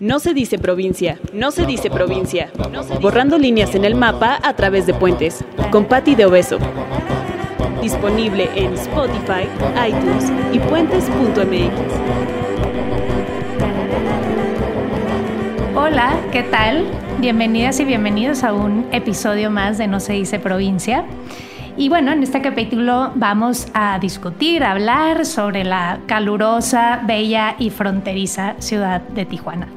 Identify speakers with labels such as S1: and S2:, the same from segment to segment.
S1: No se dice provincia, no se dice provincia. Borrando líneas en el mapa a través de puentes. Con Patti de Obeso. Disponible en Spotify, iTunes y puentes.mx.
S2: Hola, ¿qué tal? Bienvenidas y bienvenidos a un episodio más de No se dice provincia. Y bueno, en este capítulo vamos a discutir, a hablar sobre la calurosa, bella y fronteriza ciudad de Tijuana.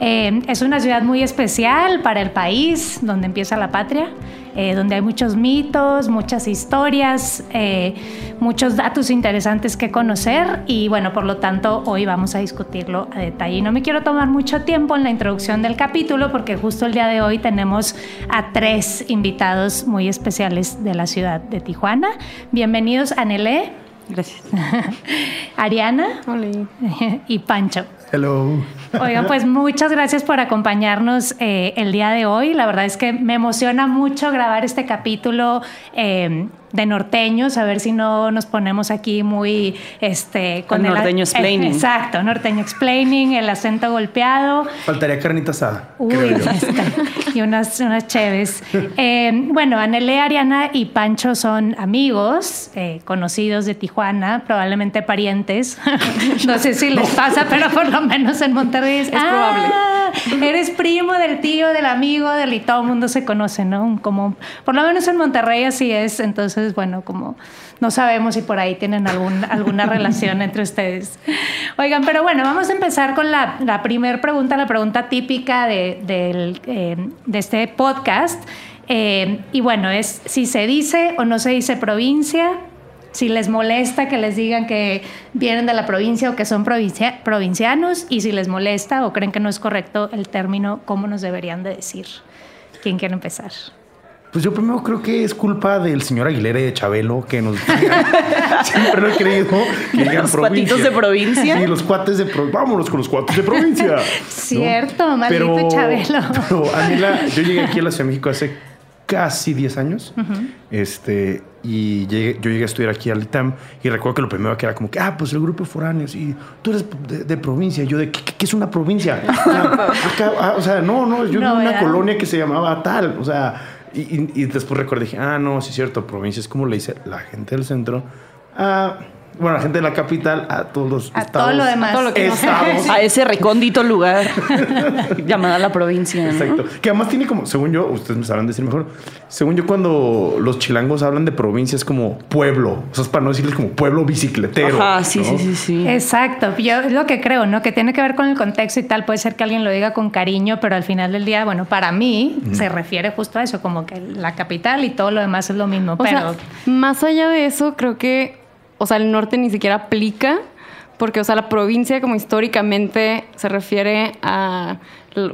S2: Eh, es una ciudad muy especial para el país, donde empieza la patria, eh, donde hay muchos mitos, muchas historias, eh, muchos datos interesantes que conocer y bueno, por lo tanto hoy vamos a discutirlo a detalle. Y no me quiero tomar mucho tiempo en la introducción del capítulo porque justo el día de hoy tenemos a tres invitados muy especiales de la ciudad de Tijuana. Bienvenidos Anelé.
S3: Gracias.
S2: Ariana.
S3: Hola.
S2: Y Pancho.
S4: Hello.
S2: Oigan, pues muchas gracias por acompañarnos eh, el día de hoy. La verdad es que me emociona mucho grabar este capítulo. Eh, de norteños, a ver si no nos ponemos aquí muy este
S3: con el norteño explaining.
S2: Exacto, norteño explaining, el acento golpeado.
S4: Faltaría carnita asada.
S2: Uy, y unas, unas cheves. Eh, bueno, Anele, Ariana y Pancho son amigos, eh, conocidos de Tijuana, probablemente parientes. no sé si les pasa, pero por lo menos en Monterrey es, probable. Ah, eres primo del tío, del amigo, del y todo el mundo se conoce, ¿no? Como, por lo menos en Monterrey así es, entonces bueno, como no sabemos si por ahí tienen algún, alguna relación entre ustedes. Oigan, pero bueno, vamos a empezar con la, la primera pregunta, la pregunta típica de, eh, de este podcast. Eh, y bueno, es si se dice o no se dice provincia, si les molesta que les digan que vienen de la provincia o que son provincia, provincianos, y si les molesta o creen que no es correcto el término, ¿cómo nos deberían de decir? ¿Quién quiere empezar?
S4: Pues yo primero creo que es culpa del señor Aguilera y de Chabelo que nos siempre lo he creído que
S3: los cuatitos de provincia.
S4: Sí, los cuates de provincia. Vámonos con los cuates de provincia.
S2: Cierto, maldito Chabelo.
S4: Pero Anila, yo llegué aquí a la Ciudad de México hace casi 10 años. Este, y llegué, yo llegué a estudiar aquí al ITAM y recuerdo que lo primero que era como que, ah, pues el grupo de foráneos y tú eres de, provincia. Y yo de, ¿qué, es una provincia? Ah, o sea, no, no, yo no, una colonia que se llamaba tal. O sea, y, después recordé, dije, ah, no, sí es cierto, provincia es como le dice la gente del centro. Ah, bueno, la gente de la capital, a todos los
S2: a todo lo demás.
S3: A ese recóndito lugar llamada la provincia.
S4: Exacto. Que además tiene como, según yo, ustedes me sabrán decir mejor, según yo cuando los chilangos hablan de provincia es como pueblo. O sea, es para no decirles como pueblo bicicletero.
S3: Ah, sí, sí, sí, sí.
S2: Exacto. Yo es lo que creo, ¿no? Que tiene que ver con el contexto y tal. Puede ser que alguien lo diga con cariño, pero al final del día, bueno, para mí se refiere justo a eso, como que la capital y todo lo demás es lo mismo. pero
S5: más allá de eso, creo que o sea, el norte ni siquiera aplica, porque, o sea, la provincia como históricamente se refiere a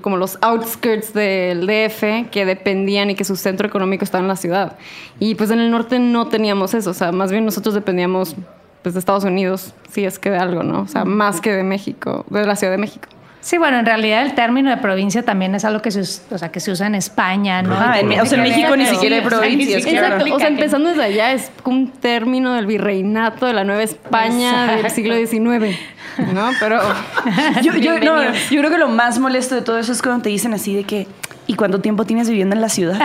S5: como los outskirts del DF que dependían y que su centro económico estaba en la ciudad. Y pues en el norte no teníamos eso, o sea, más bien nosotros dependíamos pues de Estados Unidos, si es que de algo, ¿no? O sea, más que de México, de la Ciudad de México.
S2: Sí, bueno, en realidad el término de provincia también es algo que se, o sea, que se usa en España, ¿no?
S3: Ah, en, o sea, en México ni siquiera hay provincias.
S5: Exacto. O sea, empezando desde allá es un término del virreinato de la Nueva España del siglo XIX. ¿No? Pero.
S3: yo, yo, yo creo que lo más molesto de todo eso es cuando te dicen así de que. ¿Y cuánto tiempo tienes viviendo en la ciudad?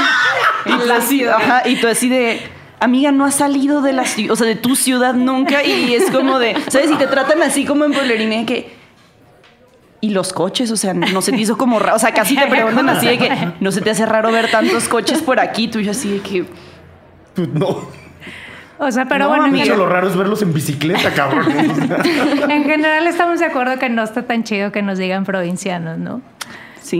S3: en la ciudad. Ajá, y tú así de amiga, no has salido de la o sea, de tu ciudad nunca y es como de, ¿sabes? Y te tratan así como en pueblerine que y los coches, o sea, no se te hizo como raro, o sea, casi te preguntan así de que no se te hace raro ver tantos coches por aquí, tú y yo así de que...
S4: Pues no.
S2: O sea, pero bueno.
S4: Lo raro es verlos en bicicleta, cabrón.
S2: en general estamos de acuerdo que no está tan chido que nos digan provincianos, ¿no?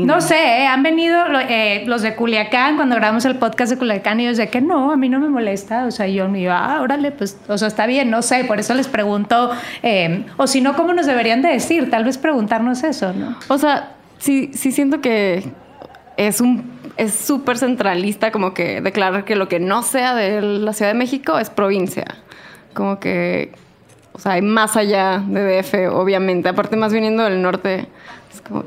S2: No, sé, ¿eh? han venido eh, los de Culiacán cuando grabamos el podcast de Culiacán y yo de que no, a mí no me molesta. O sea, yo me iba, ah, órale, pues, o sea, está bien, no sé, por eso les pregunto, eh, o si no, ¿cómo nos deberían de decir? Tal vez preguntarnos eso, ¿no?
S5: O sea, sí, sí siento que es un es súper centralista como que declarar que lo que no sea de la Ciudad de México es provincia. Como que, o sea, hay más allá de DF, obviamente. Aparte, más viniendo del norte,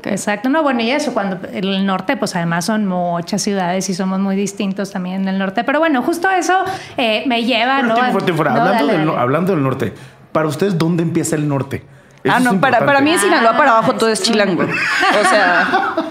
S2: Exacto, no, bueno, y eso, cuando el norte, pues además son muchas ciudades y somos muy distintos también en el norte, pero bueno, justo eso eh, me lleva, ¿no?
S4: hablando, del, hablando del norte, para ustedes, ¿dónde empieza el norte? Eso
S3: Ah,
S4: es
S3: no, para, para mí en Sinaloa para abajo
S2: Ah,
S3: todo es
S2: eso.
S3: chilango. O sea,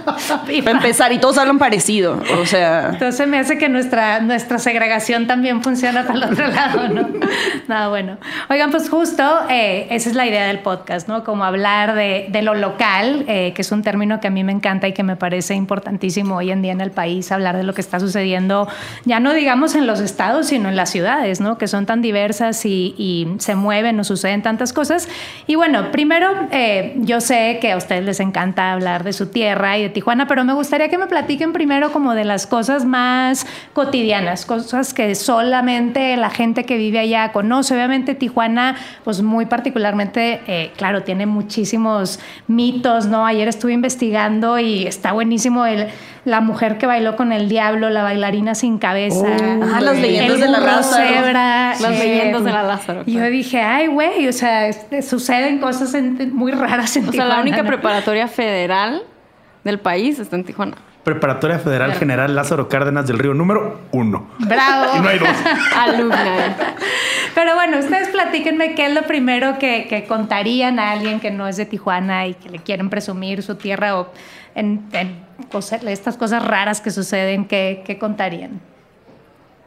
S2: Y
S3: para empezar, y todos hablan parecido. O sea,
S2: Entonces me hace que nuestra, nuestra segregación también funciona para el otro lado, ¿no? Nada bueno. Oigan, pues justo eh, esa es la idea del podcast, ¿no? Como hablar de, de lo local, eh, que es un término que a mí me encanta y que me parece importantísimo hoy en día en el país, hablar de lo que está sucediendo, ya no digamos en los estados, sino en las ciudades, ¿no? Que son tan diversas y, y se mueven o suceden tantas cosas. Y bueno, primero, eh, yo sé que a ustedes les encanta hablar de su tierra y de Tijuana, pero me gustaría que me platiquen primero como de las cosas más cotidianas, cosas que solamente la gente que vive allá conoce. Obviamente Tijuana, pues muy particularmente, eh, claro, tiene muchísimos mitos, ¿no? Ayer estuve investigando y está buenísimo el, la mujer que bailó con el diablo, la bailarina sin cabeza,
S4: Oh,
S3: Ajá, las leyendas de la Lázaro.
S2: cebra,
S5: Las leyendas de la Lázaro,
S2: Y yo
S5: claro.
S2: dije, ay, güey, o sea, este, suceden cosas en- muy raras en
S5: O sea,
S2: Tijuana.
S5: la única
S2: ¿no?
S5: preparatoria federal del país está en Tijuana.
S4: Preparatoria Federal General Lázaro Cárdenas del Río número uno.
S2: Bravo.
S4: Y no hay dos.
S5: Alumni.
S2: Pero bueno, ustedes platíquenme qué es lo primero que, que contarían a alguien que no es de Tijuana y que le quieren presumir su tierra o en, en cosas- estas cosas raras que suceden, ¿qué, qué contarían?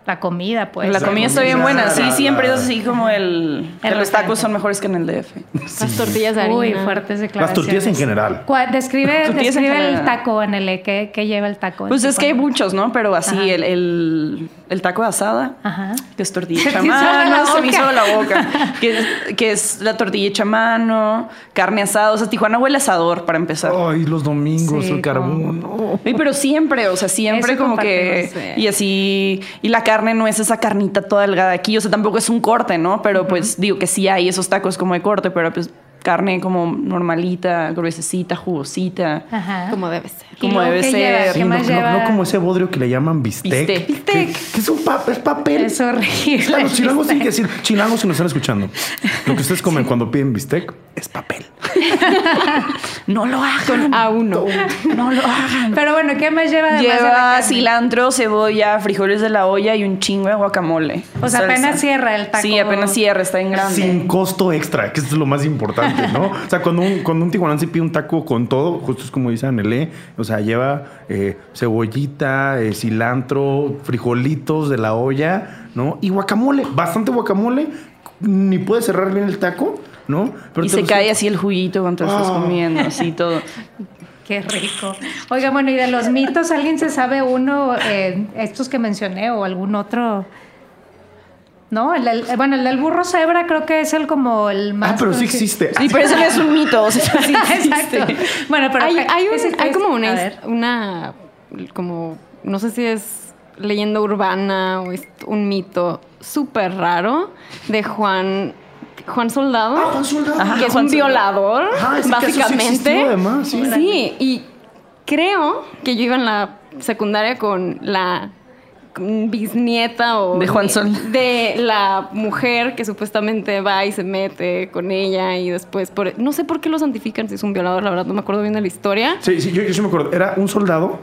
S2: La comida, pues.
S3: la comida está bien buena. Sí, siempre es así como el...
S2: El
S3: los tacos son mejores que en el DF.
S5: Las tortillas de harina.
S2: Uy, fuertes declaraciones.
S4: Las tortillas en general.
S2: ¿Cuál- Describe, describe el
S3: general.
S2: taco, Anele, ¿qué, qué lleva el taco?
S3: Pues es que hay muchos, ¿no? Pero así, el, el, el taco de asada,
S2: Ajá.
S3: que es tortilla
S2: Se
S3: hecha a
S2: te hizo agua la
S3: mano, se me hizo la boca. Que, es- que es la tortilla hecha a mano, carne asada. O sea, Tijuana huele a asador para empezar.
S4: Ay, los domingos,
S2: Sí,
S4: el carbón. no.
S3: Sí, pero siempre, o sea, siempre
S2: Eso
S3: como que...
S5: sí.
S3: Y así... Y la carne no es esa carnita toda delgada aquí. O sea, tampoco es un corte, ¿no? Pero pues digo que sí hay esos tacos como de corte, pero pues carne como normalita, gruesecita, jugosita.
S2: Ajá.
S5: Como debe ser.
S2: ¿Y
S3: como debe ser.
S4: no, como ese bodrio que le llaman bistec.
S3: Bistec.
S4: Que,
S2: Bistec.
S4: que es un pa- es papel.
S2: Es horrible.
S4: Claro, los chilangos tienen que decir, chilangos si nos están escuchando. Lo que ustedes comen cuando piden bistec es papel.
S3: No lo hagan.
S5: A uno.
S3: No lo hagan.
S2: Pero bueno, ¿qué más lleva además de la
S3: Lleva
S2: carne?
S3: cilantro, cebolla, frijoles de la olla y un chingo de guacamole.
S2: O sea,
S3: Salsa.
S2: apenas cierra el taco.
S3: Sí, apenas cierra, está en grande.
S4: Sin costo extra, que esto es lo más importante, ¿no? O sea, cuando un, cuando un tijuanense pide un taco con todo, justo es como dice Anelé, o sea, lleva eh, cebollita, eh, cilantro, frijolitos de la olla, ¿no? Y guacamole, bastante guacamole, ni puede cerrar bien el taco, ¿no? Pero
S3: y se cae así el juguito cuando lo estás
S4: Ah.
S3: comiendo, así todo.
S2: Qué rico. Oiga, bueno, y de los mitos, ¿alguien se sabe uno, eh, estos que mencioné o algún otro? ¿No? El, bueno, el del burro cebra creo que es el como el más...
S4: Ah, pero sí existe.
S3: Sí, pero eso no es un mito, o sea, sí existe.
S2: Exacto. Bueno, pero
S5: hay, hay, un-
S2: ese-
S5: hay como una, una, como, no sé si es leyenda urbana o es un mito súper raro de Juan, Juan Soldado.
S4: Ah, Juan Soldado.
S3: Ajá,
S5: que es
S3: Juan
S5: un
S3: Soldado.
S5: violador,
S4: Ajá, ese caso sí
S5: básicamente.
S4: existió, además, sí.
S5: Sí, y creo que yo iba en la secundaria con la bisnieta o
S3: De Juan Sol.
S5: de la mujer que supuestamente va y se mete con ella y después por no sé por qué lo santifican si es un violador la verdad no me acuerdo bien de la historia
S4: Sí, sí, yo, yo sí me acuerdo. Era un soldado.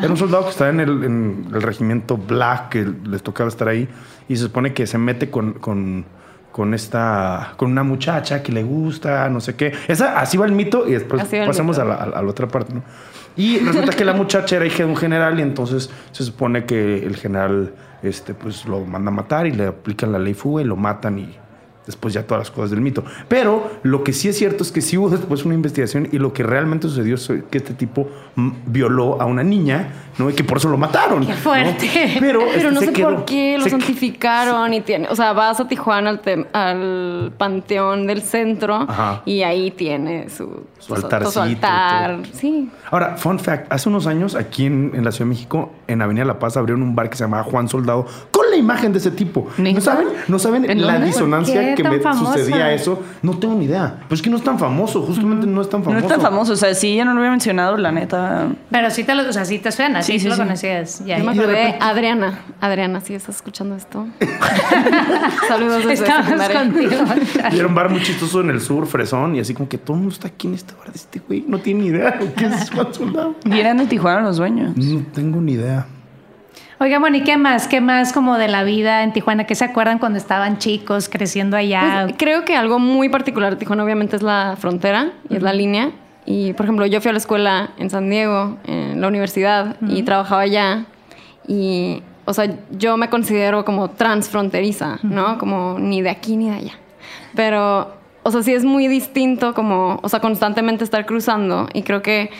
S4: Era un soldado que estaba en el, en el regimiento Black, que les tocaba estar ahí. Y se supone que se mete con, con, con esta. con una muchacha que le gusta, no sé qué. Esa, así va el mito y después pasamos
S5: mito.
S4: a la, a la- a la otra parte, ¿no? Y resulta que la muchacha era hija de un general y entonces se supone que el general este, pues, lo manda a matar y le aplican la ley fuga y lo matan y después ya todas las cosas del mito. Pero lo que sí es cierto es que sí hubo después una investigación y lo que realmente sucedió es que este tipo mm, violó a una niña, ¿no? Y que por eso lo mataron.
S2: Qué
S4: ¿no?
S2: fuerte.
S4: Pero,
S5: pero
S4: este,
S5: no sé
S4: quedó.
S5: por qué lo santificaron y tiene o sea vas a Tijuana al, al panteón del centro
S4: Ajá.
S5: y ahí tiene su
S4: Su altarcito
S5: su altar sí
S4: Ahora, fun fact, hace unos años aquí en, en la Ciudad de México, en Avenida La Paz, abrieron un bar que se llamaba Juan Soldado con la imagen de ese tipo. ¿No saben? ¿No saben
S3: ¿En
S4: la
S3: dónde?
S4: disonancia
S2: ¿Por qué
S4: que
S2: tan
S4: me
S2: famosa?
S4: sucedía eso? No tengo ni idea. Pues es que no es tan famoso, justamente no es tan
S3: No
S4: famoso.
S3: es tan famoso, o sea, si ella no lo hubiera mencionado, la neta.
S2: Pero sí te lo, o sea, sí te suena, sí,
S3: Sí, sí,
S2: lo
S3: sí.
S2: conocías. Ya.
S5: yo me acordé de
S4: repente-
S5: Adriana Adriana si estás escuchando esto saludos desde
S2: Estamos contigo.
S4: Y era un bar muy chistoso en el sur, fresón, y así como que todo el mundo está aquí en este bar de este güey. No tiene ni idea de qué es Juan Soldado.
S3: Y eran de Tijuana los dueños.
S4: No tengo ni idea.
S2: Oiga, bueno, ¿y qué más? ¿Qué más como de la vida en Tijuana? ¿Qué se acuerdan cuando estaban chicos, creciendo allá?
S5: Pues, creo que algo muy particular de Tijuana obviamente es la frontera y es la línea. Y, por ejemplo, yo fui a la escuela en San Diego, en la universidad, y trabajaba allá. Y, o sea, yo me considero como transfronteriza, ¿no? Como ni de aquí ni de allá. Pero, o sea, sí es muy distinto como, o sea, constantemente estar cruzando. Y creo que,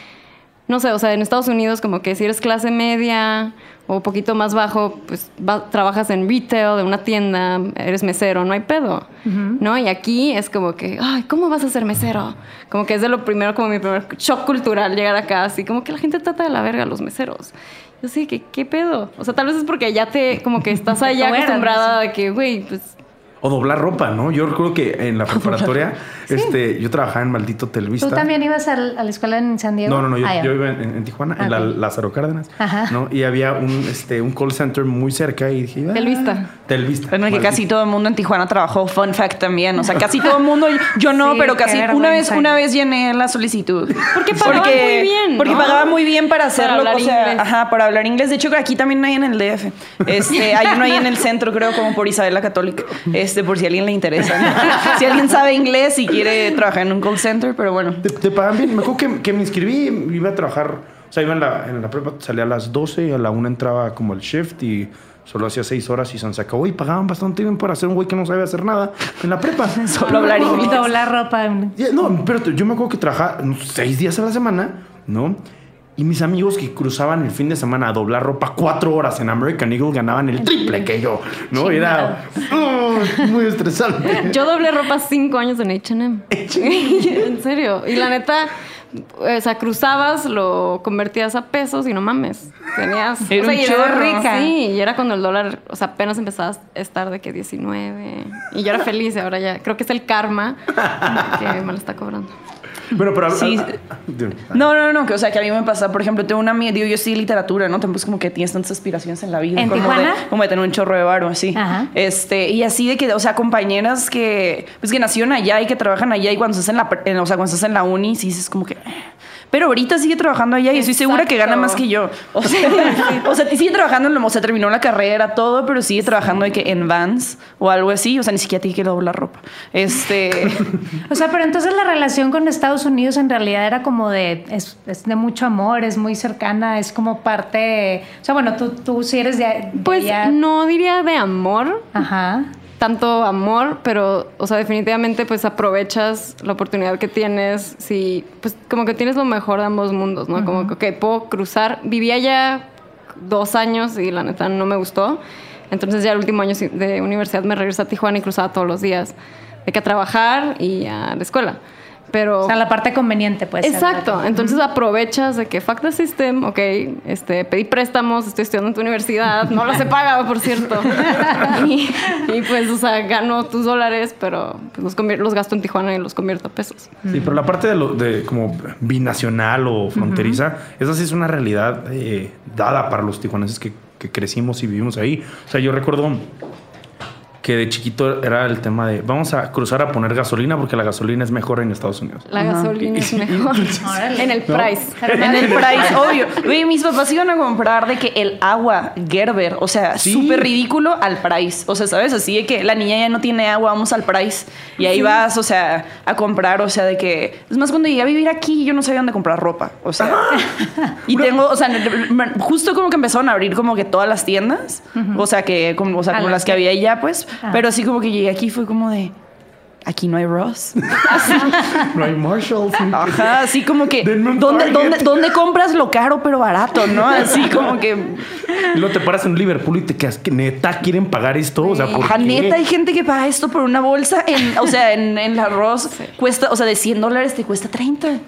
S5: no sé, o sea, en Estados Unidos como que si eres clase media o poquito más bajo, pues va- trabajas en retail de una tienda, eres mesero, no hay pedo, ¿no? Y aquí es como que, ay, ¿cómo vas a ser mesero? Como que es de lo primero, como mi primer shock cultural llegar acá, así como que la gente trata de la verga a los meseros. Yo sí, que qué pedo? O sea, tal vez es porque ya te, como que estás allá acostumbrada de que, güey, pues
S4: O doblar ropa, ¿no? Yo recuerdo que en la preparatoria, este, yo trabajaba en Maldito Televista.
S2: ¿Tú también ibas al- a la escuela en San Diego?
S4: No, no, no, yo,
S2: Ah,
S4: yo iba en, en Tijuana, en la. Lázaro Cárdenas,
S2: Ajá.
S4: ¿no? Y había un, este, un call center muy cerca y dije, ah.
S5: Telvista.
S3: En el que casi todo el mundo en Tijuana trabajó. Fun fact también. O sea, casi todo el mundo. Yo no,
S2: Sí,
S3: pero casi una vez, una vez llené la solicitud.
S5: Porque pagaban muy bien,
S3: Porque
S5: ¿no?
S3: pagaba muy bien para hacerlo.
S5: hablar
S3: o sea,
S5: inglés.
S3: Ajá, para hablar inglés. De hecho, aquí también hay en el DF. Este, hay uno ahí en el centro, creo, como por Isabel la Católica. Este, por si a alguien le interesa. Si alguien sabe inglés y quiere trabajar en un call center, pero bueno.
S4: ¿Te, te pagan bien? Me acuerdo que, que me inscribí, iba a trabajar, o sea, iba en la, en la prepa, salía a las 12 y a la 1 entraba como el shift y solo hacía 6 horas y se acabó y pagaban bastante bien para ser un güey que no sabía hacer nada en la prepa.
S3: Solo hablar inglés.
S2: Doblar ropa.
S4: No, pero yo me acuerdo que trabajaba seis días a la semana, ¿no? Y mis amigos que cruzaban el fin de semana a doblar ropa cuatro horas en American Eagle ganaban el triple que yo, ¿no? Era oh, muy estresante.
S5: Yo doblé ropa cinco años en H&M. en serio. Y la neta, o sea, cruzabas, lo convertías a pesos y no mames. Tenías...
S3: Era
S5: o sea,
S3: un
S5: y era rica. Sí, y era cuando el dólar, o sea, apenas empezaba a estar de que 19. Y yo era feliz y ahora ya... Creo que es el karma que me lo está cobrando.
S4: Bueno, pero...
S3: Sí. No, no, no, que o sea, que a mí me pasa, por ejemplo, tengo una amiga, digo, yo sí literatura, ¿no? Tampoco es como que tienes tantas aspiraciones en la vida.
S2: ¿En
S3: como
S2: Tijuana?
S3: De, como de tener un chorro de varo, así.
S2: Ajá.
S3: Este, y así de que, o sea, compañeras que, pues que nacieron allá y que trabajan allá y cuando estás en la, en- o sea, cuando estás en la uni, sí dices como que... Pero ahorita sigue trabajando allá y estoy segura que gana más que yo. O sea, o sea, sigue trabajando, en lo- o sea, terminó la carrera, todo, pero sigue trabajando de que en Vans o algo así. O sea, ni siquiera tiene que doblar ropa. Este...
S2: O sea, pero entonces la relación con Estados Unidos en realidad era como de, es, es de mucho amor, es muy cercana, es como parte, o sea, bueno, tú, tú sí eres de, de
S5: Pues
S2: allá.
S5: no diría de amor,
S2: Ajá.
S5: Tanto amor, pero, o sea, definitivamente pues aprovechas la oportunidad que tienes, si, pues como que tienes lo mejor de ambos mundos, ¿no? Como que ok, puedo cruzar, vivía ya dos años y la neta no me gustó, entonces ya el último año de universidad me regresé a Tijuana y cruzaba todos los días, de que a trabajar y a la escuela. Pero
S2: O sea, la parte conveniente, pues.
S5: Exacto, entonces aprovechas de que fuck the system, ok, este, pedí préstamos, estoy estudiando en tu universidad, no los he pagado, por cierto. y, y, pues, o sea, gano tus dólares, pero pues, los, los gasto en Tijuana y los convierto a pesos.
S4: Sí, pero la parte de, lo, de como binacional o fronteriza, esa sí es una realidad eh, dada para los tijuanenses que, que crecimos y vivimos ahí. O sea, yo recuerdo que de chiquito era el tema de vamos a cruzar a poner gasolina porque la gasolina es mejor en Estados Unidos.
S5: La gasolina es mejor en el price.
S3: En el price, obvio. Oye, mis papás iban a comprar de que el agua Gerber, o sea,
S4: Sí.
S3: súper ridículo al price. O sea, ¿sabes? Así de que la niña ya no tiene agua, vamos al price. Y ahí vas, o sea, a comprar, o sea, de que... Es más, cuando llegué a vivir aquí, yo no sabía dónde comprar ropa. O sea... y tengo, o sea, justo como que empezaron a abrir como que todas las tiendas. O sea, que como, o sea, como
S2: las
S3: las que había allá, pues.
S2: Ah.
S3: Pero así como que llegué aquí fue como de... Aquí no hay Ross.
S4: No hay Marshalls.
S3: Ajá, así como que ¿dónde, dónde, dónde compras lo caro pero barato, no? Así como que
S4: Y luego te paras en Liverpool y te quedas que neta quieren pagar esto. O sea, ¿por
S3: ajá,
S4: qué?
S3: neta hay gente que paga esto por una bolsa en, o sea, en, en el arroz cuesta, o sea, de 100 dólares te cuesta 30.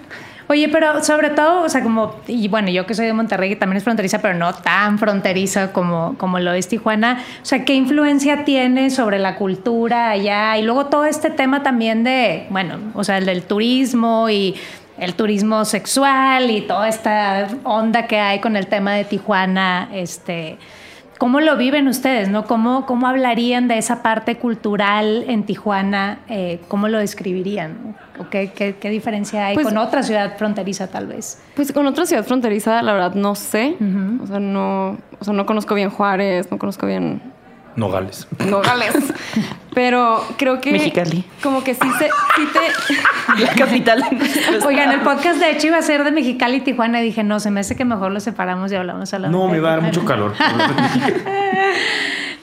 S2: Oye, pero sobre todo, o sea, como, y bueno, yo que soy de Monterrey, que también es fronteriza, pero no tan fronteriza como, como lo es Tijuana, o sea, ¿qué influencia tiene sobre la cultura allá? Y luego todo este tema también de, bueno, o sea, el del turismo y el turismo sexual y toda esta onda que hay con el tema de Tijuana, este... ¿cómo lo viven ustedes? ¿no? ¿Cómo, ¿Cómo hablarían de esa parte cultural en Tijuana? Eh, ¿Cómo lo describirían? ¿O qué, qué, qué, diferencia hay
S5: Pues-
S2: con otra ciudad fronteriza tal vez?
S5: Pues con otra ciudad fronteriza, la verdad, no sé. O sea, no, o sea, no conozco bien Juárez, no conozco bien
S4: Nogales.
S5: Nogales. Pero creo que.
S3: Mexicali.
S5: Como que sí, se, sí te.
S3: La capital.
S2: Oigan, el podcast de hecho iba a ser de Mexicali y Tijuana y dije, no, se me hace que mejor lo separamos y hablamos a la
S4: No, me va a dar mucho calor.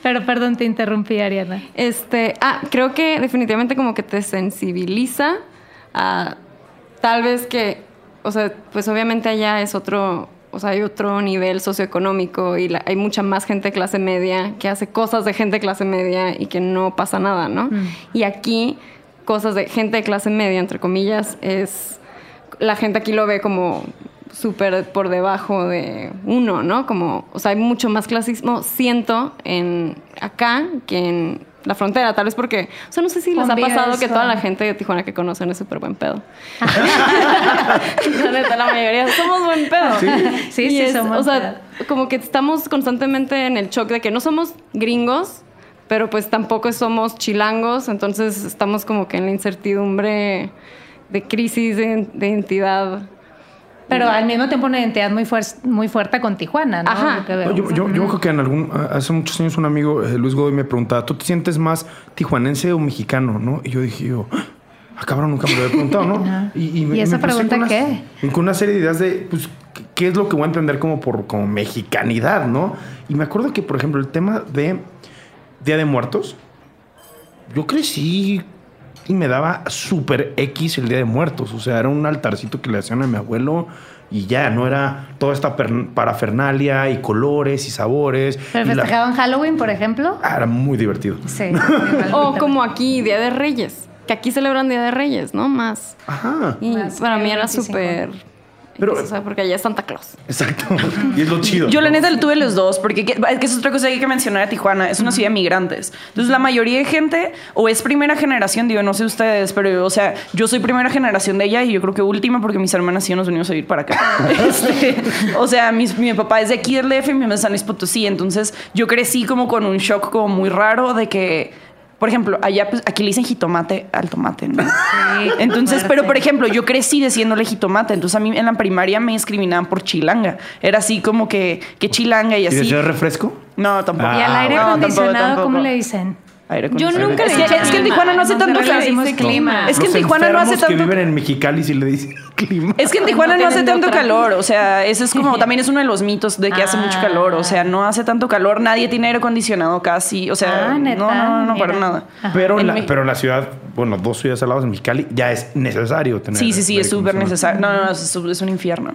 S2: Pero perdón, te interrumpí, Ariana.
S5: Este, ah, creo que definitivamente como que te sensibiliza a tal vez que, o sea, pues obviamente allá es otro, o sea, hay otro nivel socioeconómico y la- hay mucha más gente de clase media que hace cosas de gente de clase media y que no pasa nada, ¿no? Y aquí cosas de gente de clase media, entre comillas, es la gente aquí lo ve como súper por debajo de uno, ¿no? Como, o sea, hay mucho más clasismo, siento, en acá que en la frontera, tal vez porque, o sea, no sé si les ha pasado que toda la gente de Tijuana que conocen es súper buen pedo. la neta, la mayoría somos buen pedo.
S2: Sí,
S5: Y
S2: sí,
S5: es,
S2: somos
S5: O sea, como que estamos constantemente en el shock de que no somos gringos, pero pues tampoco somos chilangos, entonces estamos como que en la incertidumbre de crisis de, de identidad.
S2: Pero al mismo tiempo una identidad muy, fuer- muy fuerte con Tijuana, ¿no?
S5: Ajá.
S4: Yo, yo, yo creo que en algún, hace muchos años un amigo, eh, Luis Godoy, me preguntaba, ¿tú te sientes más tijuanense o mexicano? ¿no? Y yo dije, yo, ah, cabrón, nunca me lo había preguntado, ¿no?
S2: Ajá.
S4: me-
S2: ¿Y
S4: me
S2: esa pregunta
S4: con
S2: qué?
S4: Con una serie de ideas de, pues, ¿qué- ¿qué es lo que voy a entender como por como mexicanidad, no? Y me acuerdo que, por ejemplo, el tema de Día de Muertos, yo crecí y me daba súper X el Día de Muertos. O sea, era un altarcito que le hacían a mi abuelo y ya, no era toda esta parafernalia y colores y sabores.
S2: ¿Pero
S4: la-
S2: festejaban Halloween, por ejemplo?
S4: Ah, era muy divertido.
S2: Sí.
S5: O como aquí, Día de Reyes, que aquí celebran Día de Reyes, ¿no? Más.
S4: Ajá.
S5: Y
S2: Más
S5: para mí era
S2: 25.
S5: súper...
S4: Pero-
S5: o sea, porque allá es Santa Claus.
S4: Exacto. y es lo chido.
S3: Yo la
S4: ¿no?
S3: neta tuve los dos, porque que- es que es otra cosa que hay que mencionar a Tijuana, es una ciudad de migrantes. Entonces la mayoría de gente o es primera generación, digo, no sé ustedes, pero o sea, yo soy primera generación de ella y yo creo que última porque mis hermanas sí nos venimos a vivir para acá. Este, o sea, mis- mi papá es de aquí del DF y mi mamá es de San Luis Potosí, entonces yo crecí como con un shock como muy raro de que... Por ejemplo, allá, pues, aquí le dicen jitomate al tomate, ¿no? Entonces, pero por ejemplo, yo crecí diciéndole jitomate. Entonces, a mí en la primaria me discriminaban por chilanga. Era así como que, que chilanga y
S4: ¿Y
S3: así.
S4: decía refresco?
S3: No, tampoco.
S4: Ah,
S2: ¿Y al aire
S3: No, tampoco,
S2: acondicionado
S3: tampoco.
S2: cómo le dicen?
S3: Aire
S5: Yo nunca
S3: es
S5: le
S3: que,
S5: dije
S3: es que en. Tijuana no hace tanto calor.
S2: clima.
S3: Es que en Tijuana no hace
S4: enfermos que
S3: tanto
S4: viven en Mexicali sí le dicen clima.
S3: Es que en Tijuana no,
S5: No
S3: hace tanto calor, o sea, eso es como, también es uno de los mitos de que hace mucho
S2: Ah.
S3: calor, o sea, no hace tanto calor, nadie tiene aire acondicionado casi, o sea,
S2: Ah, neta,
S3: no, no, no, para nada.
S4: Pero,
S3: En
S4: la,
S3: Mi-
S4: pero en la ciudad, bueno, dos ciudades al lado de Mexicali, ya es necesario tener.
S3: Sí, sí, sí, es súper necesario. No, no, no, es, es un infierno.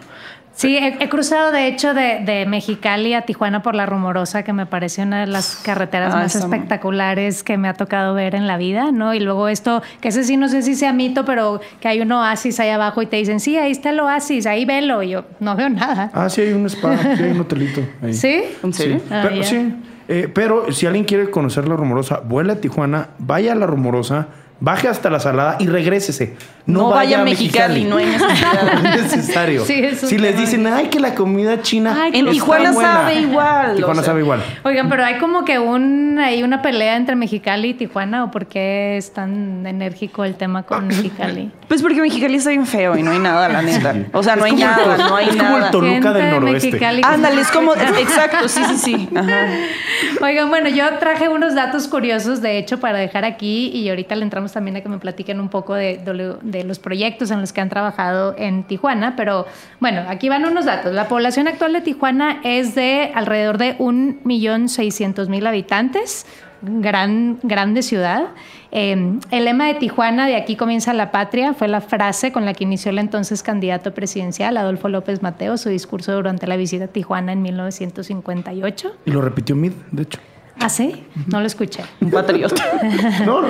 S2: Sí, he, he cruzado de hecho de, de Mexicali a Tijuana por la Rumorosa, que me parece una de las carreteras
S3: Ah,
S2: más espectaculares que me ha tocado ver en la vida, ¿no? Y luego esto, que ese sí no sé si sea mito, pero que hay un oasis ahí abajo y te dicen, sí, ahí está el oasis, ahí velo. Y yo no veo nada.
S4: Ah, sí, hay un spa, sí, hay un hotelito. Ahí.
S2: ¿Sí?
S3: ¿En serio?
S2: Ah,
S4: pero, sí. Eh, pero si alguien quiere conocer la rumorosa, vuela a Tijuana, vaya a la rumorosa, baje hasta la salada y regrésese. No,
S3: No vaya a
S4: Mexicali.
S3: Mexicali, no hay necesidad.
S4: No es necesario.
S2: Sí, es un
S4: si les dicen, ay, que la comida china.
S5: Ay,
S3: En Tijuana
S4: buena".
S3: sabe igual,
S4: Tijuana
S3: o sea.
S4: sabe igual.
S2: Oigan, pero hay como que un, hay una pelea entre Mexicali y Tijuana, ¿o por qué es tan enérgico el tema con Mexicali?
S3: Pues porque Mexicali está bien feo y no hay nada, la neta. O sea, no hay
S4: Es
S3: nada, no hay
S4: es como el. Toluca
S2: Gente
S4: del
S2: de
S4: noroeste.
S3: Ándale, es como, exacto, sí, sí, sí. Ajá.
S2: Oigan, bueno, yo traje unos datos curiosos, de hecho, para dejar aquí y ahorita le entramos también a que me platiquen un poco de, de de los proyectos en los que han trabajado en Tijuana, pero bueno, aquí van unos datos. La población actual de Tijuana es de alrededor de 1.600.000 habitantes, gran, grande ciudad. Eh, el lema de Tijuana, de aquí comienza la patria, fue la frase con la que inició el entonces candidato presidencial, Adolfo López Mateo, su discurso durante la visita a Tijuana en 1958.
S4: Y lo repitió Mid, de hecho.
S2: ¿Ah, sí? No lo escuché.
S3: Un patriota.
S4: No, no,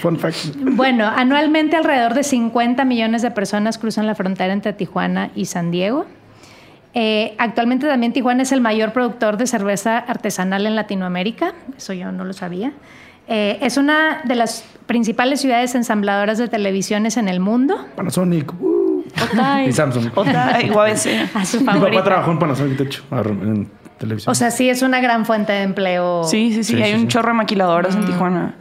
S4: fun fact.
S2: Bueno, anualmente alrededor de 50 millones de personas cruzan la frontera entre Tijuana y San Diego. Eh, actualmente también Tijuana es el mayor productor de cerveza artesanal en Latinoamérica. Eso yo no lo sabía. Eh, es una de las principales ciudades ensambladoras de televisiones en el mundo.
S4: Panasonic. uh.
S5: Otay.
S4: Y Samsung.
S3: Otra, UABC.
S2: A su
S4: Mi papá trabajó en Panasonic, de hecho, en televisión.
S2: O sea, sí es una gran fuente de empleo.
S3: Sí, sí, sí.
S4: Sí,
S3: Hay
S4: sí,
S3: un
S4: sí.
S3: chorro de maquiladoras en Tijuana.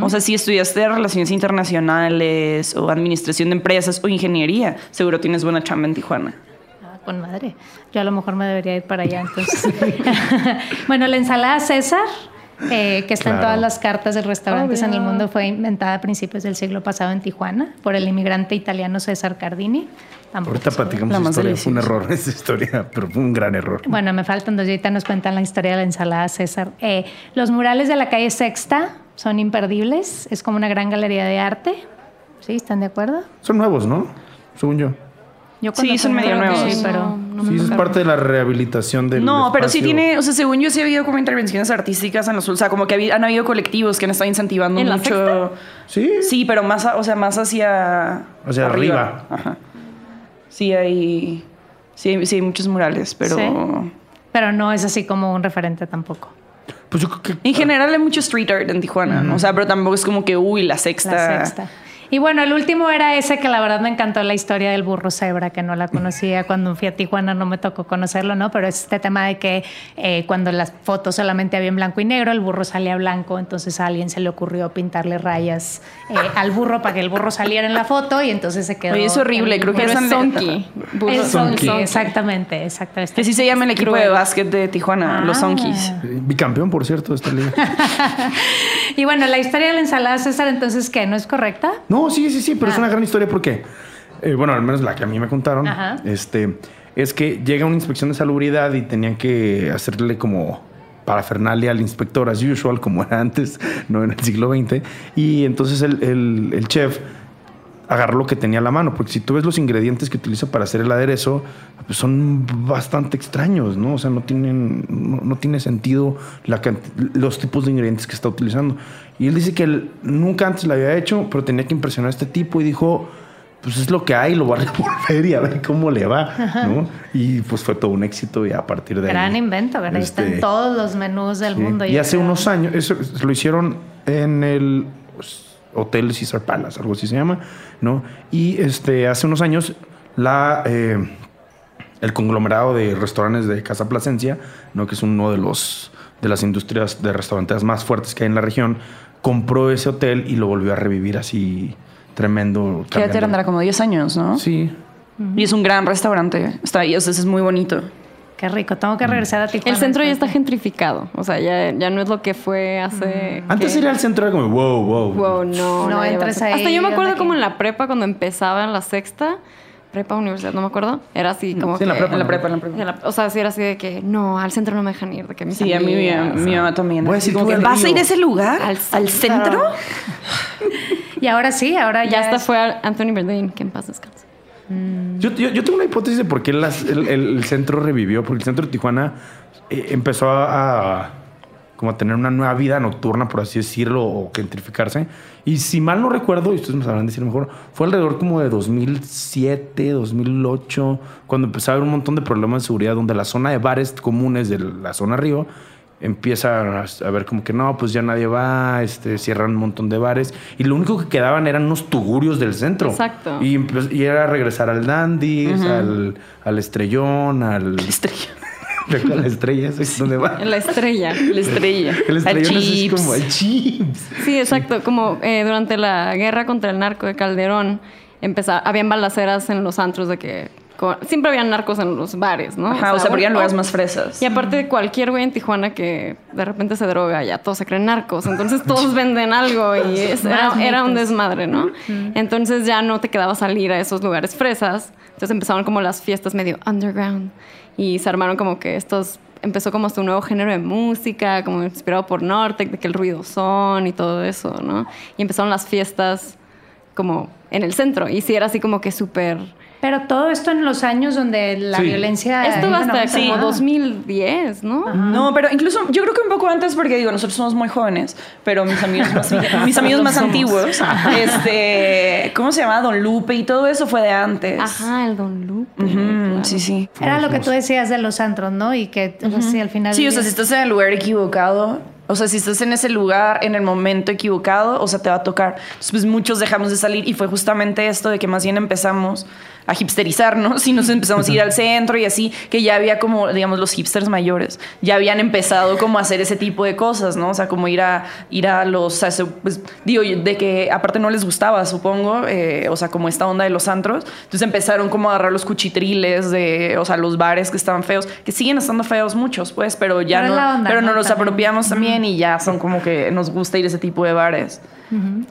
S3: O sea, si estudiaste relaciones internacionales o administración de empresas o ingeniería, seguro tienes buena chamba en Tijuana.
S2: Ah, con madre. Yo a lo mejor me debería ir para allá entonces. bueno, la ensalada César, eh, que está en todas las cartas de restaurantes en el mundo, fue inventada a principios del siglo pasado en Tijuana por el inmigrante italiano César Cardini. Tampoco
S4: Ahorita platicamos
S3: La
S4: historia. Fue un error esa historia, pero fue un gran error.
S2: Bueno, me faltan dos y ahorita nos cuentan la historia de la ensalada César. Eh, los murales de la calle Sexta son imperdibles. Es como una gran galería de arte. ¿Sí? ¿Están de acuerdo?
S4: Son nuevos, ¿no? Según yo.
S2: Yo
S3: Sí, son medio nuevos.
S2: Sí, pero...
S5: No, no
S4: sí, es parte de la rehabilitación del
S3: No, pero sí tiene, o sea, según yo sí ha habido como intervenciones artísticas en los, o sea, como que han habido colectivos que han estado incentivando
S5: ¿En la
S3: mucho.
S4: Sí.
S3: Sí, pero más, o sea, más hacia
S4: Hacia arriba.
S3: Ajá. Sí hay, sí, hay- sí hay muchos murales, pero
S2: Sí. Pero no es así como un referente tampoco.
S4: Pues yo creo que.
S3: en general hay mucho street art en Tijuana, ¿no? o sea, pero tampoco es como que uy la sexta.
S2: La sexta. Y bueno, el último era ese que la verdad me encantó la historia del burro cebra, que no la conocía cuando fui a Tijuana, no me tocó conocerlo, ¿no? Pero es este tema de que eh, cuando las fotos solamente había en blanco y negro, el burro salía blanco, entonces a alguien se le ocurrió pintarle rayas eh, al burro para que el burro saliera en la foto y entonces se quedó.
S3: Oye, es horrible, creo que es
S5: sonky.
S2: Es sonky, exactamente, exactamente.
S3: Que sí se llama el equipo de básquet de Tijuana, los
S2: Ah.
S3: Sonkis.
S4: Bicampeón, por cierto, de esta liga.
S2: Y bueno, la historia de la ensalada César, entonces, ¿qué? ¿No es correcta?
S4: No, sí, sí, sí, pero es
S2: Ah.
S4: una gran historia porque, eh, bueno, al menos la que a mí me contaron,
S2: Ajá.
S4: este, es que llega una inspección de salubridad y tenían que hacerle como parafernalia al inspector, as usual, como era antes, no en el siglo XX. Y entonces el, el- el chef agarró lo que tenía a la mano, porque si tú ves los ingredientes que utiliza para hacer el aderezo, pues son bastante extraños, ¿no? O sea, no tienen, no, no tiene sentido la los tipos de ingredientes que está utilizando. Y él dice que él nunca antes lo había hecho, pero tenía que impresionar a este tipo y dijo, pues es lo que hay, lo voy a revolver y a ver cómo le va, ¿no? Y pues fue todo un éxito y a partir de
S2: Gran
S4: ahí...
S2: invento, ¿verdad?
S4: Este,
S2: están todos los menús del
S4: Sí,
S2: mundo.
S4: Y hace
S2: creo.
S4: unos años, eso lo hicieron en el Hotel Caesar Palace, algo así se llama, ¿no? Y este, hace unos años, la, eh, el conglomerado de restaurantes de Casa Plasencia, ¿no? que es uno de, los, de las industrias de restaurantes más fuertes que hay en la región, compró ese hotel y lo volvió a revivir así tremendo.
S3: Que ya tendrá como 10 años, ¿no?
S4: Sí.
S3: Y es un gran restaurante. Está ahí, o sea, es muy bonito.
S2: Qué rico, tengo que regresar a Tijuana.
S5: El centro ya está gentrificado. O sea, ya, ya no es lo que fue hace.
S4: Antes
S5: ¿qué?
S4: era el centro, era como, wow, wow.
S5: Wow, no.
S2: No entres ahí,
S5: Hasta yo me acuerdo como en la prepa, cuando empezaba en la sexta, prepa, universidad, no me acuerdo. Era así como.
S4: Sí, en la prepa,
S3: En la prepa, en la prepa.
S5: en la- o sea, sí era así de que no, al centro no me dejan ir, de que mis
S3: Sí, a mí mi,
S5: amigas,
S3: mi mamá también.
S4: Voy a
S3: Así
S4: decir
S3: como
S4: que
S3: que,
S4: voy al
S3: ¿Vas a ir a
S4: río".
S3: ese lugar?
S5: Al
S3: ¿Al,
S5: centro.
S2: Y ahora sí, ahora ya.
S5: Ya hasta
S2: es-
S5: fue Anthony Bourdain, que en paz descanse.
S4: Yo, yo- yo tengo una hipótesis de por qué el, centro revivió, porque el centro de Tijuana eh, empezó a, a- como a tener una nueva vida nocturna, por así decirlo, o gentrificarse. Y si mal no recuerdo, y ustedes me sabrán decir mejor, fue alrededor como de 2007, 2008, cuando empezó a haber un montón de problemas de seguridad, donde la zona de bares comunes de la zona Río empieza a, ver como que no, pues ya nadie va, este, cierran un montón de bares y lo único que quedaban eran unos tugurios del centro.
S5: Exacto.
S4: Y, empe- y era regresar al Dandy, al, al Estrellón, al...
S3: Estrella.
S4: a la estrella, ¿esa es donde va?
S5: En la estrella.
S3: La estrella.
S4: El estrellón es como el chips.
S5: Sí, exacto. Como eh, durante la guerra contra el narco de Calderón, empezaba, habían balaceras en los antros de que siempre habían narcos en los bares, ¿no?
S3: Ajá, o sea, porque eran
S5: bueno,
S3: lugares más fresas.
S5: Y aparte de cualquier güey en Tijuana que de repente se droga, ya todos se creen narcos. Entonces todos venden algo y es- era, un desmadre, ¿no? Entonces ya no te quedaba salir a esos lugares fresas. Entonces empezaron como las fiestas medio underground y se armaron como que estos... Empezó como hasta un nuevo género de música, como inspirado por Nortec, de que el ruido son y todo eso, ¿no? Y empezaron las fiestas como en el centro. Y sí era así como que súper...
S2: Pero todo esto en los años donde la
S4: Sí.
S2: violencia.
S5: Esto va hasta
S2: Sí.
S5: como 2010, ¿no?
S3: No, pero incluso yo creo que un poco antes, porque digo, nosotros somos muy jóvenes, pero mis amigos más, mis amigos más antiguos, este, ¿cómo se llama? Don Lupe y todo eso fue de antes.
S5: Ajá, el Don Lupe. Claro.
S3: Sí, sí.
S2: Era lo que tú decías de los antros, ¿no? Y que o sea, sí, al final.
S3: Sí, o sea, si estás en el lugar equivocado, O sea, si estás en ese lugar en el momento equivocado, o sea, te va a tocar. Entonces, pues muchos dejamos de salir y fue justamente esto de que más bien empezamos a hipsterizarnos y nos empezamos a ir al centro y así, que ya había como, digamos, los hipsters mayores, ya habían empezado como a hacer ese tipo de cosas, ¿no? O sea, como ir a, ir a los, o sea, pues, digo, de que aparte no les gustaba, supongo, eh, o sea, como esta onda de los antros, entonces empezaron como a agarrar los cuchitriles de, o sea, los bares que estaban feos, que siguen estando feos muchos, pues, pero ya
S2: Pero
S3: no,
S2: onda,
S3: pero
S2: ¿no?
S3: los
S2: También.
S3: apropiamos también y ya son como que nos gusta ir a ese tipo de bares.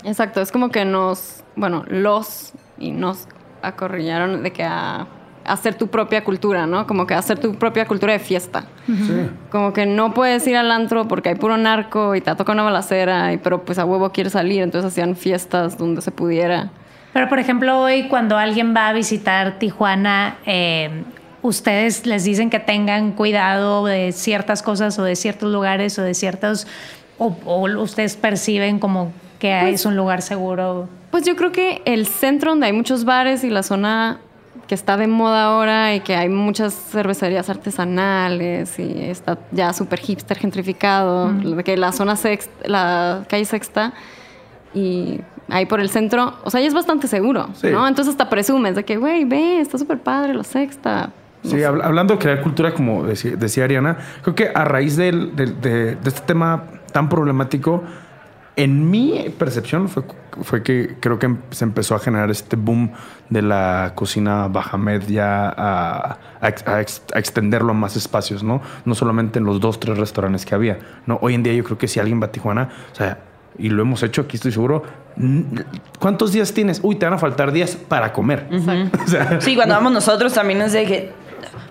S5: Exacto, es como que nos, bueno, los y nos acorrillaron de que a, hacer tu propia cultura, ¿no? Como que hacer tu propia cultura de fiesta.
S4: Sí.
S5: Como que no puedes ir al antro porque hay puro narco y te toca una balacera, y, pero pues a huevo quieres salir, entonces hacían fiestas donde se pudiera.
S2: Pero, por ejemplo, hoy cuando alguien va a visitar Tijuana, eh, ustedes les dicen que tengan cuidado de ciertas cosas o de ciertos lugares o de ciertos... O, o ustedes perciben como que es un lugar seguro.
S5: Pues yo creo que el centro donde hay muchos bares y la zona que está de moda ahora y que hay muchas cervecerías artesanales y está ya súper hipster gentrificado, que la zona sexta, la calle sexta y ahí por el centro, o sea, ya es bastante seguro,
S4: Sí.
S5: ¿no? Entonces hasta presumes de que, güey, ve, está súper padre la sexta.
S4: Sí, habl- hablando de crear cultura, como decía, decía Ariana, creo que a raíz del- del- de, de este tema tan problemático, en mi percepción fue, fue que creo que em- se empezó a generar este boom de la cocina baja media a, a ex- a ex- a extenderlo a más espacios, ¿no? No solamente en los dos, tres restaurantes que había, ¿no? Hoy en día yo creo que si alguien va a Tijuana, o sea, y lo hemos hecho, aquí estoy seguro, ¿cuántos días tienes? Uy, te van a faltar días para comer. O sea,
S3: Sí, cuando vamos nosotros también es de que,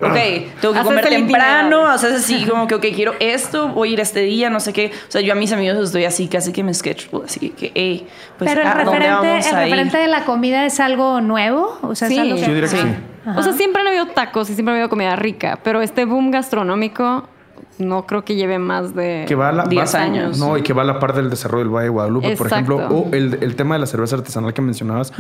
S3: ok, tengo que comer temprano, o sea, es así como que, ok, quiero esto, voy a ir este día, no sé qué. O sea, yo a mis amigos les doy así, casi que me sketchbook, así que, hey, pues,
S2: Pero el
S3: ¿a dónde
S2: referente,
S3: vamos
S2: el
S3: a ir?
S2: referente de la comida es algo nuevo. O sea,
S5: Sí.
S2: es algo que-
S4: yo diría que
S3: Sí.
S4: sí.
S5: O sea, siempre han habido tacos y siempre ha habido comida rica, pero este boom gastronómico no creo que lleve más de
S4: que va a la
S3: 10
S4: va-
S3: años.
S4: No, y que va a la par del desarrollo del Valle de Guadalupe, por ejemplo, o el, el tema de la cerveza artesanal que mencionabas,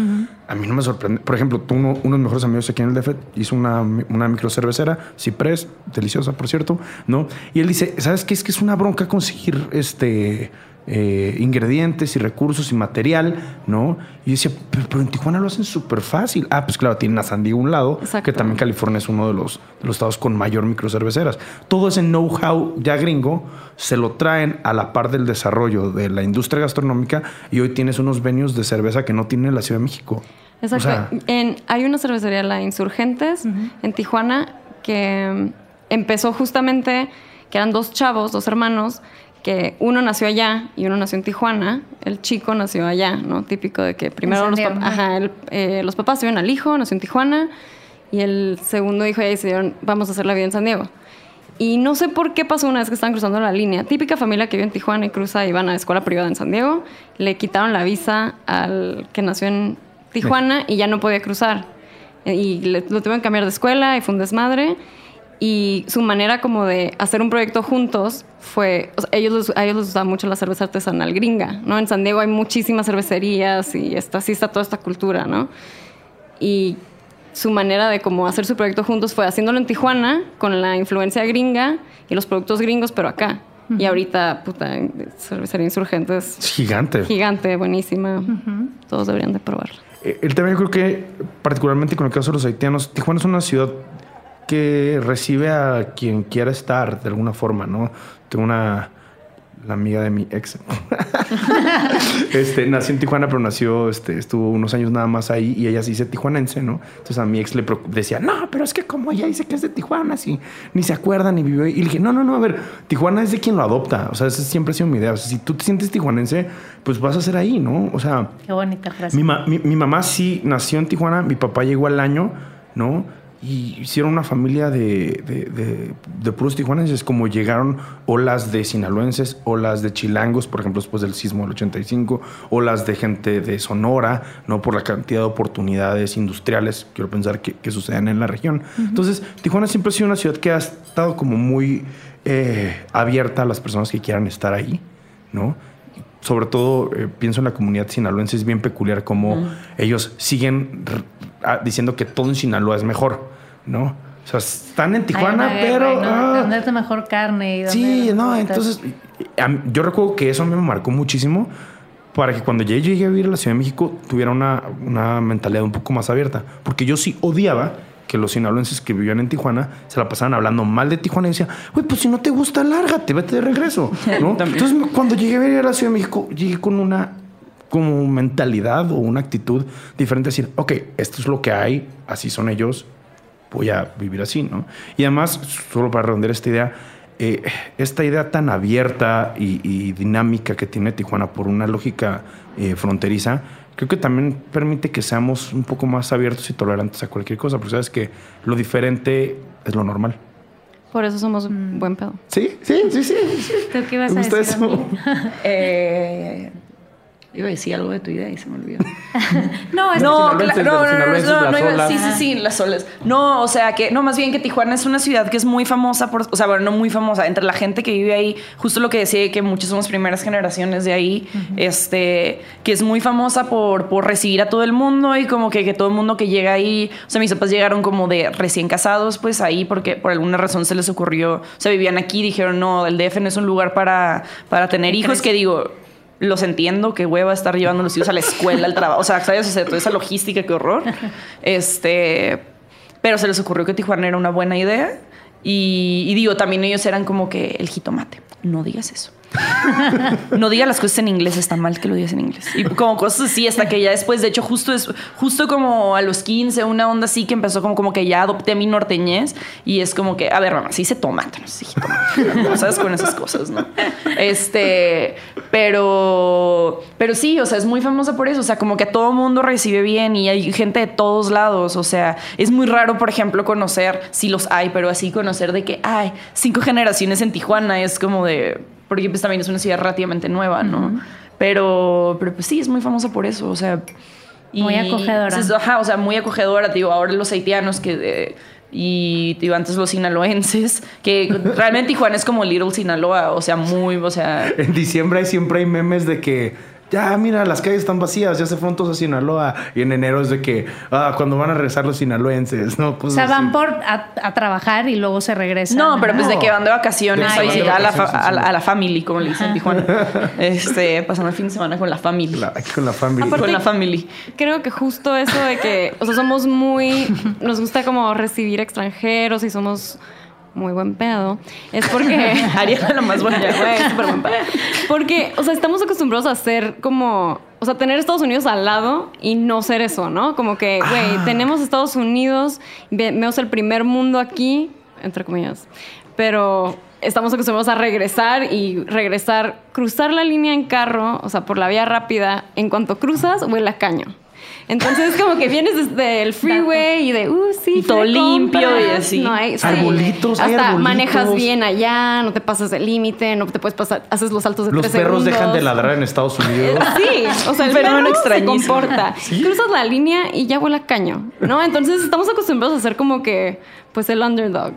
S4: a mí no me sorprende. Por ejemplo, tú, uno, uno de mis mejores amigos aquí en el DF hizo una, una microcervecera, Ciprés, deliciosa, por cierto, ¿no? Y él dice, ¿sabes qué? Es que es una bronca conseguir este... eh, ingredientes y recursos y material, ¿no? Y decía, pero, pero en Tijuana lo hacen súper fácil. Ah, pues claro, tienen a San Diego a un lado,
S5: Exacto.
S4: que también California es uno de los, de los estados con mayor microcerveceras. Todo ese know-how ya gringo se lo traen a la par del desarrollo de la industria gastronómica y hoy tienes unos venues de cerveza que no tiene la Ciudad de México.
S5: Exacto.
S4: O sea,
S5: en, hay una cervecería, la Insurgentes, en Tijuana, que mm, empezó justamente, que eran dos chavos, dos hermanos, que uno nació allá y uno nació en Tijuana. El chico nació allá, ¿no? Típico de que primero los, pap- ajá, el- eh, los papás tuvieron al hijo, nació en Tijuana, y el segundo hijo ya decidieron, vamos a hacer la vida en San Diego. Y no sé por qué pasó una vez que estaban cruzando la línea. Típica familia que vive en Tijuana y cruza y van a la escuela privada en San Diego. Le quitaron la visa al que nació en Tijuana y ya no podía cruzar. Y le- lo tuvieron que cambiar de escuela y fue un desmadre. Y su manera como de hacer un proyecto juntos fue... o sea, ellos a ellos les gustaba mucho la cerveza artesanal gringa, ¿no? En San Diego hay muchísimas cervecerías y está, así está toda esta cultura, ¿no? Y su manera de como hacer su proyecto juntos fue haciéndolo en Tijuana con la influencia gringa y los productos gringos, pero acá. Y ahorita, puta, cervecería insurgentes
S4: es gigante.
S5: gigante, buenísima. Todos deberían de probarla.
S4: Eh, El tema yo creo que, particularmente con el caso de los haitianos, Tijuana es una ciudad que recibe a quien quiera estar de alguna forma, ¿no? Tengo una la amiga de mi ex. este, nació en Tijuana, pero nació, este, estuvo unos años nada más ahí y ella se dice tijuanense, ¿no? Entonces a mi ex le decía, no, pero es que como ella dice que es de Tijuana, si ni se acuerda ni vivió. Y le dije, no, no, no, a ver, Tijuana es de quien lo adopta. O sea, esa siempre ha sido mi idea. O sea, si tú te sientes tijuanense, pues vas a ser ahí, ¿no? O sea,
S2: Qué bonita frase.
S4: mi, ma- mi- mi mamá sí nació en Tijuana, mi papá llegó al año, ¿no? Y hicieron una familia de, de, de- de puros tijuanenses, como llegaron olas de sinaloenses, olas de chilangos, por ejemplo, después del sismo del 85, olas de gente de Sonora, ¿no? Por la cantidad de oportunidades industriales, quiero pensar, que, que suceden en la región. Entonces, Tijuana siempre ha sido una ciudad que ha estado como muy eh, abierta a las personas que quieran estar ahí, ¿no? Sobre todo eh, pienso en la comunidad sinaloense, es bien peculiar cómo ellos siguen ah, diciendo que todo en Sinaloa es mejor, ¿no? O sea, están en Tijuana,
S2: guerra,
S4: pero...
S2: ¿no?
S4: ah,
S2: ¿Dónde es la mejor carne? y
S4: Sí, no, entonces a mí- yo recuerdo que eso me marcó muchísimo para que cuando llegué, llegué a vivir a la Ciudad de México tuviera una, una mentalidad un poco más abierta. Porque yo sí odiaba que los sinaloenses que vivían en Tijuana se la pasaban hablando mal de Tijuana y decían, güey, pues si no te gusta, lárgate, vete de regreso. ¿no? Entonces cuando llegué a a la Ciudad de México, llegué con una como mentalidad o una actitud diferente, decir, ok, esto es lo que hay, así son ellos, voy a vivir así, ¿no? Y además, solo para redondear esta idea, eh, esta idea tan abierta y, y dinámica que tiene Tijuana por una lógica eh, fronteriza, creo que también permite que seamos un poco más abiertos y tolerantes a cualquier cosa, porque sabes que lo diferente es lo normal.
S5: Por eso somos buen pedo.
S4: Sí, sí, sí, sí. sí.
S2: ¿Tú qué ibas
S4: Me
S2: a
S4: gusta
S2: decir?
S3: Eh, iba a decir algo de tu idea y se me olvidó.
S2: No, es
S3: No, no, no, no, sí, sí, sí, las olas. No, o sea que, no, más bien que Tijuana es una ciudad que es muy famosa por, o sea, bueno, no muy famosa, entre la gente que vive ahí, justo lo que decía, que muchos somos primeras generaciones de ahí, este, que es muy famosa por, por recibir a todo el mundo y como que, que todo el mundo que llega ahí, o sea, mis papás llegaron como de recién casados, pues ahí, porque por alguna razón se les ocurrió, o sea, vivían aquí, dijeron, no, el DF no es un lugar para, para tener hijos, que digo, los entiendo, que hueva estar llevando a los hijos a la escuela, al trabajo. O sea, ¿sabes? O toda esa logística, qué horror. Este. Pero se les ocurrió que Tijuana era una buena idea. Y, y digo, también ellos eran como que el jitomate. No digas eso. No digas las cosas en inglés, está mal que lo digas en inglés. Y como cosas así, hasta que ya después, de hecho, justo es justo como a los 15, una onda así que empezó como, como que ya adopté mi norteñez y es como que, a ver, mamá, sí se tomate, no sé, ¿no? ¿sabes? Con esas cosas, ¿no? Este, pero, pero sí, o sea, es muy famosa por eso, o sea, como que a todo mundo recibe bien y hay gente de todos lados, o sea, es muy raro, por ejemplo, conocer, sí los hay, pero así conocer de que, hay cinco generaciones en Tijuana, es como de, porque pues también es una ciudad relativamente nueva, ¿no? Pero, pero pues sí, es muy famosa por eso, o sea...
S2: Muy acogedora.
S3: pues, ajá, o sea, muy acogedora, digo, ahora los haitianos que... eh, y digo, antes los sinaloenses, que realmente Tijuana es como Little Sinaloa, o sea, muy, o sea...
S4: En diciembre siempre hay memes de que ya, mira, las calles están vacías, ya se fueron todos a Sinaloa. Y en enero es de que, ah, cuando van a regresar los sinaloenses, ¿no?
S2: O
S4: Pues
S2: sea,
S4: así.
S2: van por a, a trabajar y luego se regresan.
S3: No, pero pues de
S4: No.
S3: que van de vacaciones
S4: De
S3: a
S4: que van de
S3: visitar a la, fa-
S4: vacaciones,
S3: a, la, a la family, como le dicen en Tijuana. Este, pasando el fin de semana con la family.
S4: La- con la familia.
S5: Aparte-
S3: con la family.
S5: Creo que justo eso de que, o sea, somos muy, nos gusta como recibir extranjeros y somos muy buen pedo, es porque...
S3: Ariana la más buena.
S5: Güey, súper buen pedo. Porque, o sea, estamos acostumbrados a ser como, o sea, tener Estados Unidos al lado y no ser eso, ¿no? Como que, güey, tenemos Estados Unidos, ve- vemos el primer mundo aquí, entre comillas, pero estamos acostumbrados a regresar y regresar, cruzar la línea en carro, o sea, por la vía rápida, en cuanto cruzas, huele a caño. Entonces, como que vienes desde el freeway y de, uh, sí,
S3: Y todo limpio
S5: compras.
S3: y así.
S5: No hay, sí.
S4: Arbolitos, hay
S5: Hasta
S4: arbolitos.
S5: manejas bien allá, no te pasas el límite, no te puedes pasar, haces los saltos de
S4: Los
S5: tres
S4: perros
S5: segundos.
S4: dejan de ladrar en Estados Unidos.
S5: Sí, o sea, el
S3: Fenómeno
S5: perro se
S3: extrañísimo.
S5: comporta. Cruzas la línea y ya huele a caño, ¿no? Entonces estamos acostumbrados a ser como que, pues, el underdog.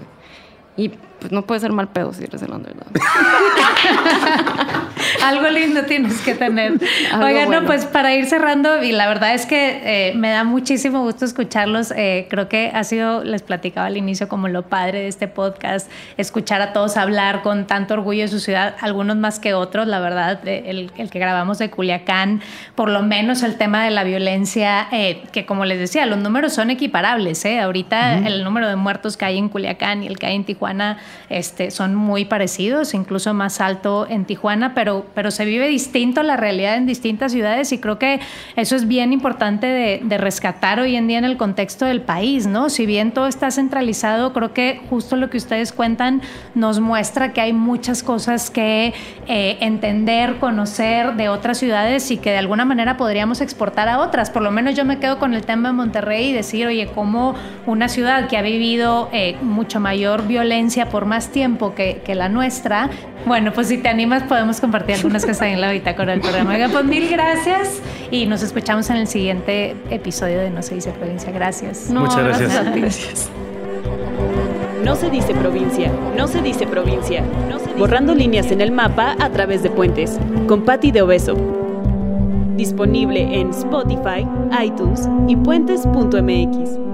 S5: Y pues no puede ser mal pedo si eres el underdog.
S2: Algo lindo tienes que tener. Oigan, no, pues para ir cerrando, y la verdad es que eh, me da muchísimo gusto escucharlos. Eh, creo que ha sido, les platicaba al inicio, como lo padre de este podcast, escuchar a todos hablar con tanto orgullo de su ciudad, algunos más que otros, la verdad, eh, el, el que grabamos de Culiacán, por lo menos el tema de la violencia, eh, que como les decía, los números son equiparables. ¿eh? Ahorita el número de muertos que hay en Culiacán y el que hay en Tijuana este, son muy parecidos, incluso más alto en Tijuana, pero, pero se vive distinto la realidad en distintas ciudades y creo que eso es bien importante de, rescatar hoy en día en el contexto del país, ¿no? Si bien todo está centralizado, creo que justo lo que ustedes cuentan nos muestra que hay muchas cosas que eh, entender, conocer de otras ciudades y que de alguna manera podríamos exportar a otras. Por lo menos yo me quedo con el tema de Monterrey y decir, oye, cómo una ciudad que ha vivido eh, mucho mayor violencia por más tiempo que, que la nuestra, bueno, pues si te animas podemos compartir algunas cosas ahí en la bitácora del programa. Oiga, pues mil gracias y nos escuchamos en el siguiente episodio de No se dice provincia. Gracias.
S5: No,
S4: Muchas gracias.
S5: a ti.
S3: Gracias.
S1: No se dice provincia, no se dice provincia. Borrando líneas en el mapa a través de puentes. Con Patti de Obeso. Disponible en Spotify, iTunes y puentes.mx.